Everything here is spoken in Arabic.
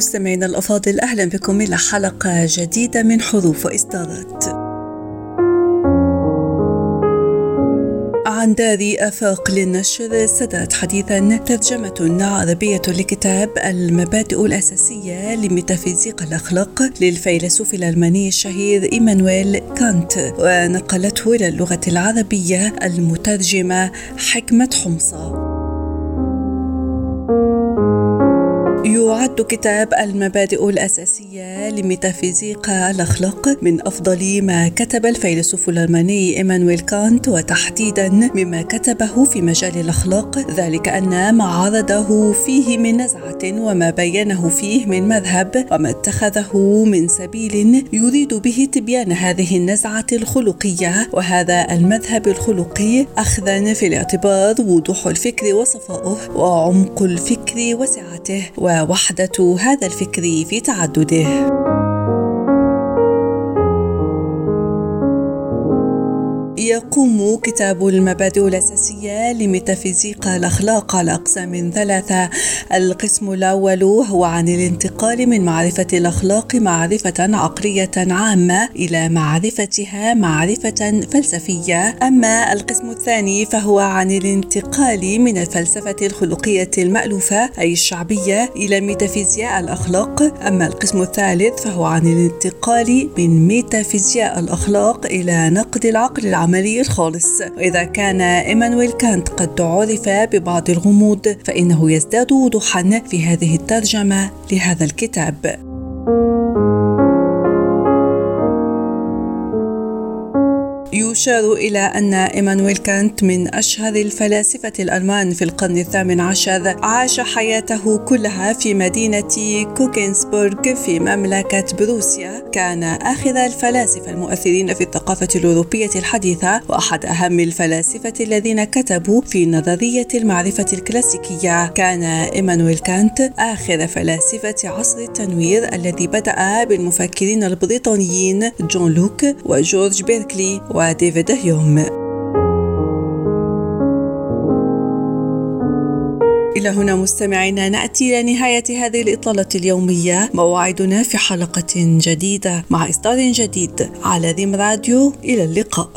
مستمعينا الأفاضل أهلا بكم إلى حلقة جديدة من حروف وإصدارات. عن دار آفاق للنشر سدت حديثا ترجمة عربية لكتاب المبادئ الأساسية لميتافيزيق الأخلاق للفيلسوف الألماني الشهير إيمانويل كانت ونقلته إلى اللغة العربية المترجمة حكمة حمصة. يعد كتاب المبادئ الأساسية لميتافيزيق الأخلاق من أفضل ما كتب الفيلسوف الألماني إيمانويل كانت وتحديدا مما كتبه في مجال الأخلاق ذلك أن ما عرضه فيه من نزعة وما بينه فيه من مذهب وما اتخذه من سبيل يريد به تبيان هذه النزعة الخلقية وهذا المذهب الخلقي أخذا في الاعتبار وضوح الفكر وصفائه وعمق الفكر وسعته ووحدة هذا الفكر في تعدده. يقوم كتاب المبادئ الأساسية لميتافيزيق الأخلاق على أقسام ثلاثة. القسم الأول هو عن الانتقال من معرفة الأخلاق معرفة عقلية عامة إلى معرفتها معرفة فلسفية. أما القسم الثاني فهو عن الانتقال من الفلسفة الخلقية المألوفة أي الشعبية إلى ميتافيزياء الأخلاق. أما القسم الثالث فهو عن الانتقال من ميتافيزياء الأخلاق إلى نقد العقل العملي العملي الخالص وإذا كان إيمانويل كانط قد عرف ببعض الغموض فإنه يزداد وضوحا في هذه الترجمة لهذا الكتاب. يشار إلى أن إيمانويل كانط من أشهر الفلاسفة الألمان في القرن الثامن عشر عاش حياته كلها في مدينة كونيغسبرغ في مملكة بروسيا. كان آخر الفلاسفة المؤثرين في الثقافة الأوروبية الحديثة وأحد أهم الفلاسفة الذين كتبوا في نظرية المعرفة الكلاسيكية. كان إيمانويل كانط آخر فلاسفة عصر التنوير الذي بدأ بالمفكرين البريطانيين جون لوك وجورج بيركلي وديفيد هيوم إلى هنا مستمعينا نأتي إلى نهاية هذه الإطلالة اليومية. موعدنا في حلقة جديدة مع إصدار جديد. على ريم راديو إلى اللقاء.